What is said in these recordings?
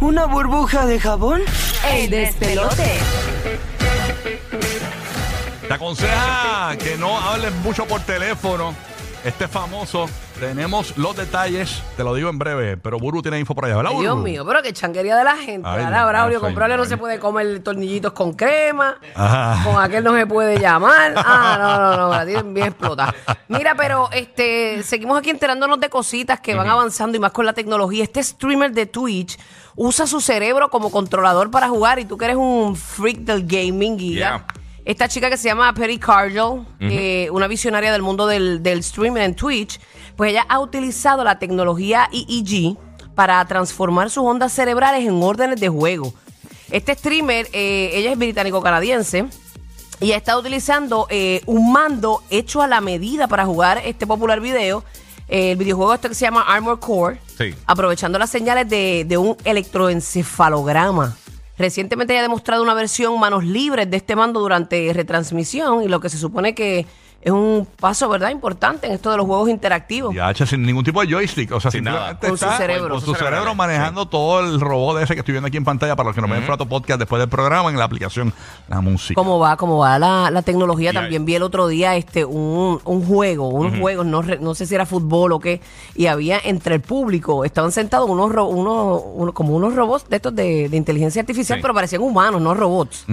¿Una burbuja de jabón? El despelote. Te aconseja que no hables mucho por teléfono. Este famoso, tenemos los detalles, te lo digo en breve, pero Buru tiene info por allá, ¿verdad, Ay, Buru? Dios mío, pero qué changuería de la gente. Ay, Ahora, no, Braulio, soy con Braulio no se puede comer tornillitos con crema. Ajá. Con aquel no se puede llamar. Ah, no, no, no, la tienen bien explotada. Mira, pero este, seguimos aquí enterándonos de cositas que van avanzando y más con la tecnología. Este streamer de Twitch usa su cerebro como controlador para jugar y tú que eres un freak del gaming y Yeah. Esta chica que se llama Perry Cargill, eh, una visionaria del mundo del, del streaming en Twitch, pues ella ha utilizado la tecnología EEG para transformar sus ondas cerebrales en órdenes de juego. Este streamer, eh, ella es británico-canadiense, y ha estado utilizando eh, un mando hecho a la medida para jugar este popular video. Eh, el videojuego este que se llama Armor Core, Sí. aprovechando las señales de, de un electroencefalograma. Recientemente ella ha demostrado una versión manos libres de este mando durante retransmisión y lo que se supone que es un paso, ¿verdad?, importante en esto de los juegos interactivos. Ya, che, sin ningún tipo de joystick, o sea, Sin nada. Con su está cerebro. con su su cerebro cerebro, manejando todo el robot ese que estoy viendo aquí en pantalla para los que no me ven Frato Podcast después del programa en la aplicación La Música. ¿Cómo va? ¿Cómo va la, la tecnología? Y También ahí- vi el otro día este un, un juego, unos juegos, no, re- no sé si era fútbol o qué, y había entre el público, estaban sentados unos, ro- unos, unos- como unos robots de estos de, de inteligencia artificial, Sí. pero parecían humanos, no robots,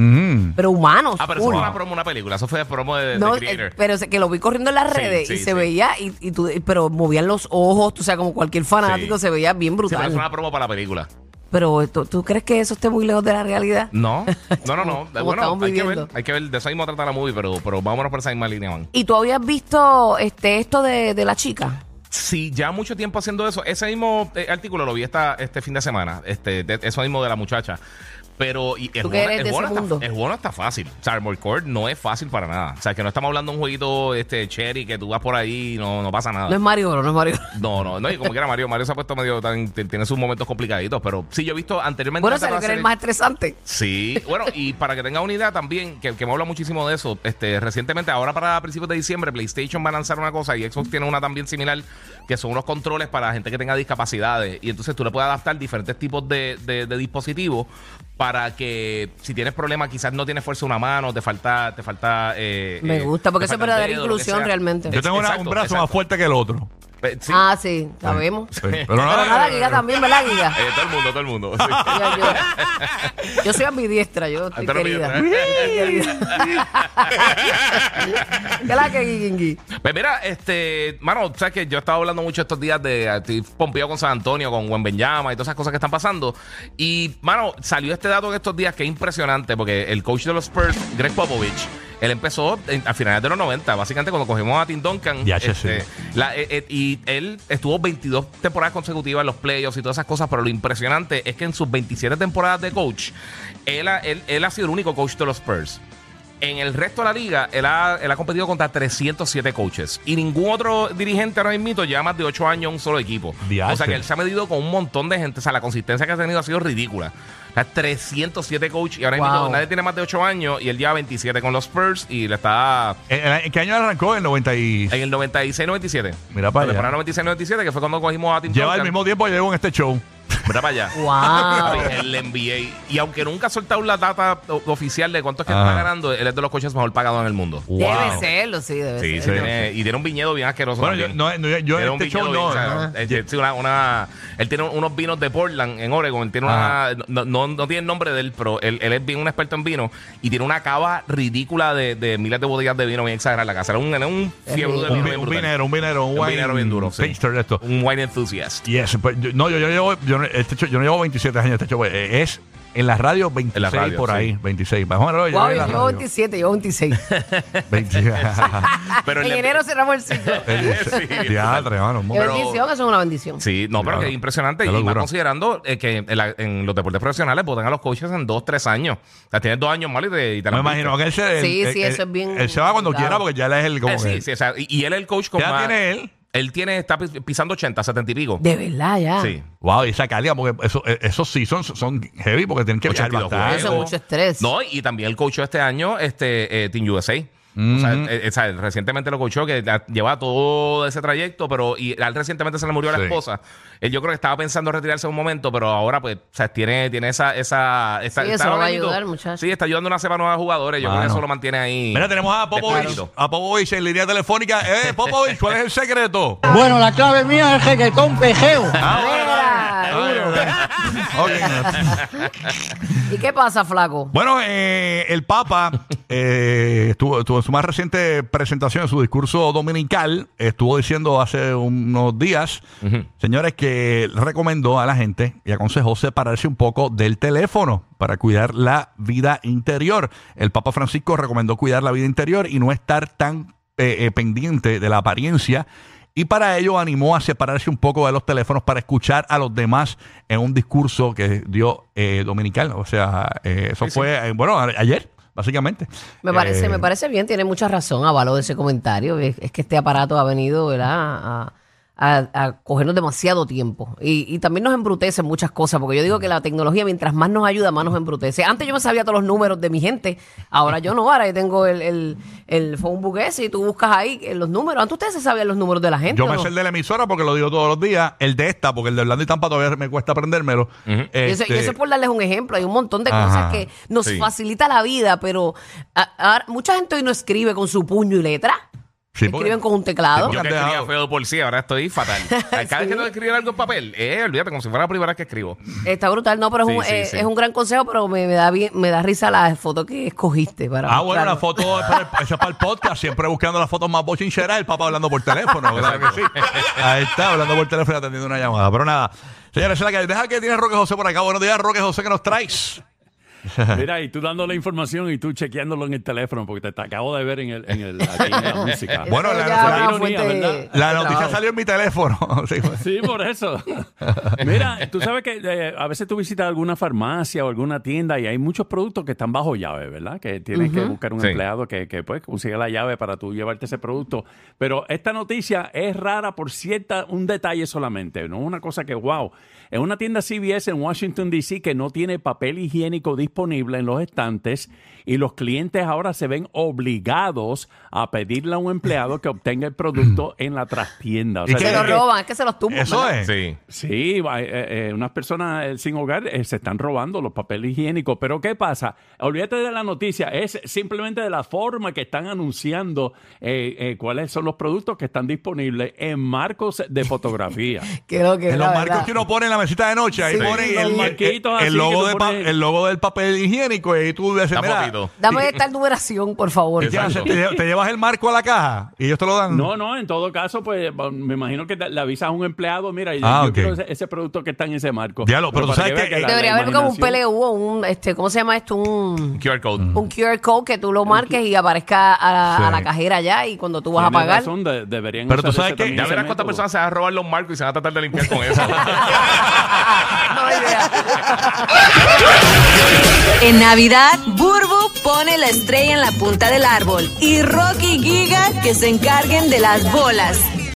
pero humanos. Ah, pero eso fue una promo, una película. Eso fue promo de, de No, Creator. eh, pero que lo vi corriendo en las Sí, redes sí, y se sí. veía, y, y tú- pero movían los ojos, tú sabes, como cualquier fanático, Sí. se veía bien Sí, pero brutal. es una promo para la película. pero ¿tú, tú crees que eso esté muy lejos de la realidad? No, no, no, no. Como bueno, estamos hay que viviendo. ver, hay que ver. De eso mismo trata la movie, pero, pero vámonos por esa misma línea, man. ¿Y tú habías visto este esto de, de la chica? Sí, ya mucho tiempo haciendo eso. Ese mismo eh, artículo lo vi esta, este fin de semana. Este, de- eso mismo de la muchacha. Pero y el, juego, el juego no mundo. está, el juego no está fácil. O sea, Armored Core no es fácil para nada. O sea, que no estamos hablando de un jueguito este, cherry que tú vas por ahí y no, no pasa nada. No es Mario no es Mario. No, no, no, y como quiera Mario, Mario se ha puesto medio tan, tiene sus momentos complicaditos, pero sí, yo he visto anteriormente. Bueno, salió que era el más estresante. Sí, bueno, y para que tenga una idea también, que, que me habla muchísimo de eso, este, recientemente, ahora para principios de diciembre, PlayStation va a lanzar una cosa y Xbox tiene una también similar, que son unos controles para gente que tenga discapacidades. Y entonces tú le puedes adaptar diferentes tipos de, de- de dispositivos para que si tienes problemas, quizás no tienes fuerza de una mano, te falta, te falta. eh, Me eh, gusta, porque eso es verdadera inclusión realmente. Yo tengo una- Exacto, un brazo más fuerte que el otro. Pe- sí. Ah, sí, sabemos. Sí, Pero Pero nada, nada, Giga también, ¿verdad, Giga? Eh, todo el mundo, todo el mundo. sí. Yo, yo- yo soy ambidiestra, yo estoy querida. ¿Qué la que Gigi? Pues mira, este, mano, sabes que yo estaba hablando mucho estos días de estoy pompeado con San Antonio, con Juan Benyama y todas esas cosas que están pasando. Y, mano, salió este dato en estos días que es impresionante porque el coach de los Spurs, Greg Popovich, él empezó a finales de los 90, básicamente cuando cogimos a Tim Duncan. Ya, este, sí. la- eh, eh, y él estuvo 22 temporadas consecutivas en los playoffs y todas esas cosas, pero lo impresionante es que en sus 27 temporadas de coach, él ha, él- él ha sido el único coach de los Spurs. En el resto de la liga, él ha, él ha competido contra 307 coaches. Y ningún otro dirigente ahora mismo lleva más de 8 años en un solo equipo. Diache. O sea que él se ha medido con un montón de gente. O sea, la consistencia que ha tenido ha sido ridícula. O sea, 307 coaches. Y ahora mismo Wow. nadie tiene más de 8 años. Y él lleva 27 con los Spurs. Y le está ¿En, en- en qué año arrancó? En 90 y... en el 96-97. Mira para allá. temporada 96-97, que fue cuando cogimos a Tim Lleva el Duncan. mismo tiempo que llevo en este show. Mira para allá. Wow. el NBA. Y aunque nunca ha soltado la data oficial de cuánto es que Ajá. está ganando, él es de los coches mejor pagados en el mundo. Debe serlo, sí, debe Sí, serlo. tiene- y tiene un viñedo bien asqueroso. Bueno, yo, también. no, no, yo Tiene en un este show viñedo no. bien, o sea, eh, una, una- él tiene unos vinos de Portland, en Oregon. Tiene una. No, no, no tiene el nombre de él, pero él, él es bien un experto en vino y tiene una cava ridícula de, de miles de botellas de vino bien exagerada en la casa. Era un, era un fiebre de. Un, vino vi- bien un vinero, un vinero, un, Un wine vinero bien duro, sí. esto. Un wine enthusiast. Yes, pues, yo- no, yo, yo, llevo- yo, eh, este show- yo no llevo 27 años este show, eh, es en la radio 26 En la radio, por sí. ahí, 26. Más o menos, yo Wow, en yo llevo radio. 27, yo 26. 26. Pero en el- enero cerramos el ciclo. Sí, Diatre, mano, Qué pero- bendición, eso es una bendición. Sí, no, pero Claro. que es impresionante. Qué y más considerando eh, que en, la- en los deportes profesionales votan a los coaches en dos, tres años. O sea, tienes dos años mal y te, y te Me imagino que él se. Sí, él- sí, él- eso es bien Él se va cuando complicado. quiera porque ya él es el. Como Eh, sí, sí, o sea, y, y él es el coach con ¿Qué edad más- tiene él? Él tiene, está pis- pisando 80, 70 y pico. De verdad, ya. Sí. Wow, y esa calidad, porque eso, eh, esos sí son, son heavy porque tienen que viajar 82 bastante. Eso es mucho estrés. No, y también el coach este año, este eh, Team USA. O sea, eh, o sea, recientemente lo coachó que la- lleva todo ese trayecto, pero y a él recientemente se le murió la Sí. esposa. Él yo creo que estaba pensando retirarse en un momento, pero ahora pues, o sea, tiene, tiene esa, esa, esta- Sí, está eso lo va a ayudar, muchacho. Sí, está ayudando a una cepa nueva de jugadores. Yo creo que eso lo mantiene ahí. Mira, tenemos a Popovich, a Popovich en línea telefónica. Eh, Popovich, ¿cuál es el secreto? Bueno, la clave mía es reggaetón pejeo. Mira, ¿Y qué pasa, flaco? Bueno, eh, el Papa eh, estuvo, estuvo en su más reciente presentación, en su discurso dominical, estuvo diciendo hace unos días, señores, que recomendó a la gente y aconsejó separarse un poco del teléfono para cuidar la vida interior. El Papa Francisco recomendó cuidar la vida interior y no estar tan eh, eh, pendiente de la apariencia. Y para ello animó a separarse un poco de los teléfonos para escuchar a los demás en un discurso que dio eh, dominical. O sea, eh, eso Sí, sí. fue, eh, bueno, a- ayer, básicamente. Me parece, Eh, me parece bien, tiene mucha razón, avalo de ese comentario. Es, es que este aparato ha venido, ¿verdad? A, a- a cogernos demasiado tiempo. Y, y también nos embrutece muchas cosas, porque yo digo que la tecnología, mientras más nos ayuda, más nos embrutece. Antes yo me sabía todos los números de mi gente, ahora yo no, ahora yo tengo el, el, el phone book ese y tú buscas ahí los números. Antes ustedes se sabían los números de la gente. Yo ¿o me no? sé el de la emisora porque lo digo todos los días. El de esta, porque el de Orlando y Tampa todavía me cuesta aprendérmelo. Y eso, y Este, eso es por darles un ejemplo. Hay un montón de Ajá. cosas que nos Sí. facilita la vida, pero a- a- mucha gente hoy no escribe con su puño y letra. Sí, Escriben con un teclado. Yo que escribía feo por sí, ahora estoy fatal. Cada vez que tengo que escribir algo en papel, eh, olvídate, como si fuera la primera vez que escribo. Está brutal, no, pero es, Sí, un, sí, eh, sí. es un gran consejo, pero me, me da bien, me da risa la foto que escogiste para Ah, bueno, la foto es para, el, esa es para el podcast, siempre buscando las fotos más bochincheras, el papá hablando por teléfono, ¿verdad que sí? Ahí está, hablando por teléfono y atendiendo una llamada. Pero nada, señores, deja que tiene Roque José por acá. Buenos días, Roque José, que nos traes? Mira, y tú dando la información y tú chequeándolo en el teléfono, porque te, te acabo de ver en el, en el aquí en la música. Bueno, la- es noticia trabajo. salió en mi teléfono. Sí. Sí, por eso. Mira, tú sabes que eh, a veces tú visitas alguna farmacia o alguna tienda y hay muchos productos que están bajo llave, ¿verdad? Que tienes que buscar un Sí. empleado que, que pues consiga la llave para tú llevarte ese producto. Pero esta noticia es rara por cierta, un detalle solamente, no una cosa que, wow. En una tienda CVS en Washington, D.C. que no tiene papel higiénico disponible en los estantes y los clientes ahora se ven obligados a pedirle a un empleado que obtenga el producto en la trastienda. O ¿Y sea, Se lo roban, es que se los tumban. Eso ¿verdad? es. Sí. Sí, va- eh, eh, unas personas eh, sin hogar eh, se están robando los papeles higiénicos. Pero ¿qué pasa? Olvídate de la noticia, es simplemente de la forma que están anunciando eh, eh, cuáles son los productos que están disponibles en marcos de fotografía. Creo que En los verdad. marcos que uno pone en la mesita de noche, ahí Sí, pone el, el- el logo de pa- el logo del papel higiénico y tú dices, Está mira, poquito. Dame esta numeración, por favor. ¿Te, te llevas el marco a la caja y ellos te lo dan. No, no, en todo caso, pues me imagino que te- le avisas a un empleado, mira, yo- Ah, yo ok. quiero ese, ese producto que está en ese marco. Diablo, pero tú para sabes vea que- la- Debería la haber como un imaginación- PLU o un, este, ¿cómo se llama esto? Un, QR code. un QR code que tú lo marques y aparezca a la, Sí. a la cajera ya y cuando tú vas a Tienes pagar. razón, de- deberían Pero tú usar sabes ese que- también, Ya ese verás cuántas método. personas se van a robar los marcos y se van a tratar de limpiar con eso. En Navidad, Burbu pone la estrella en la punta del árbol y Rocky Giga que se encarguen de las bolas.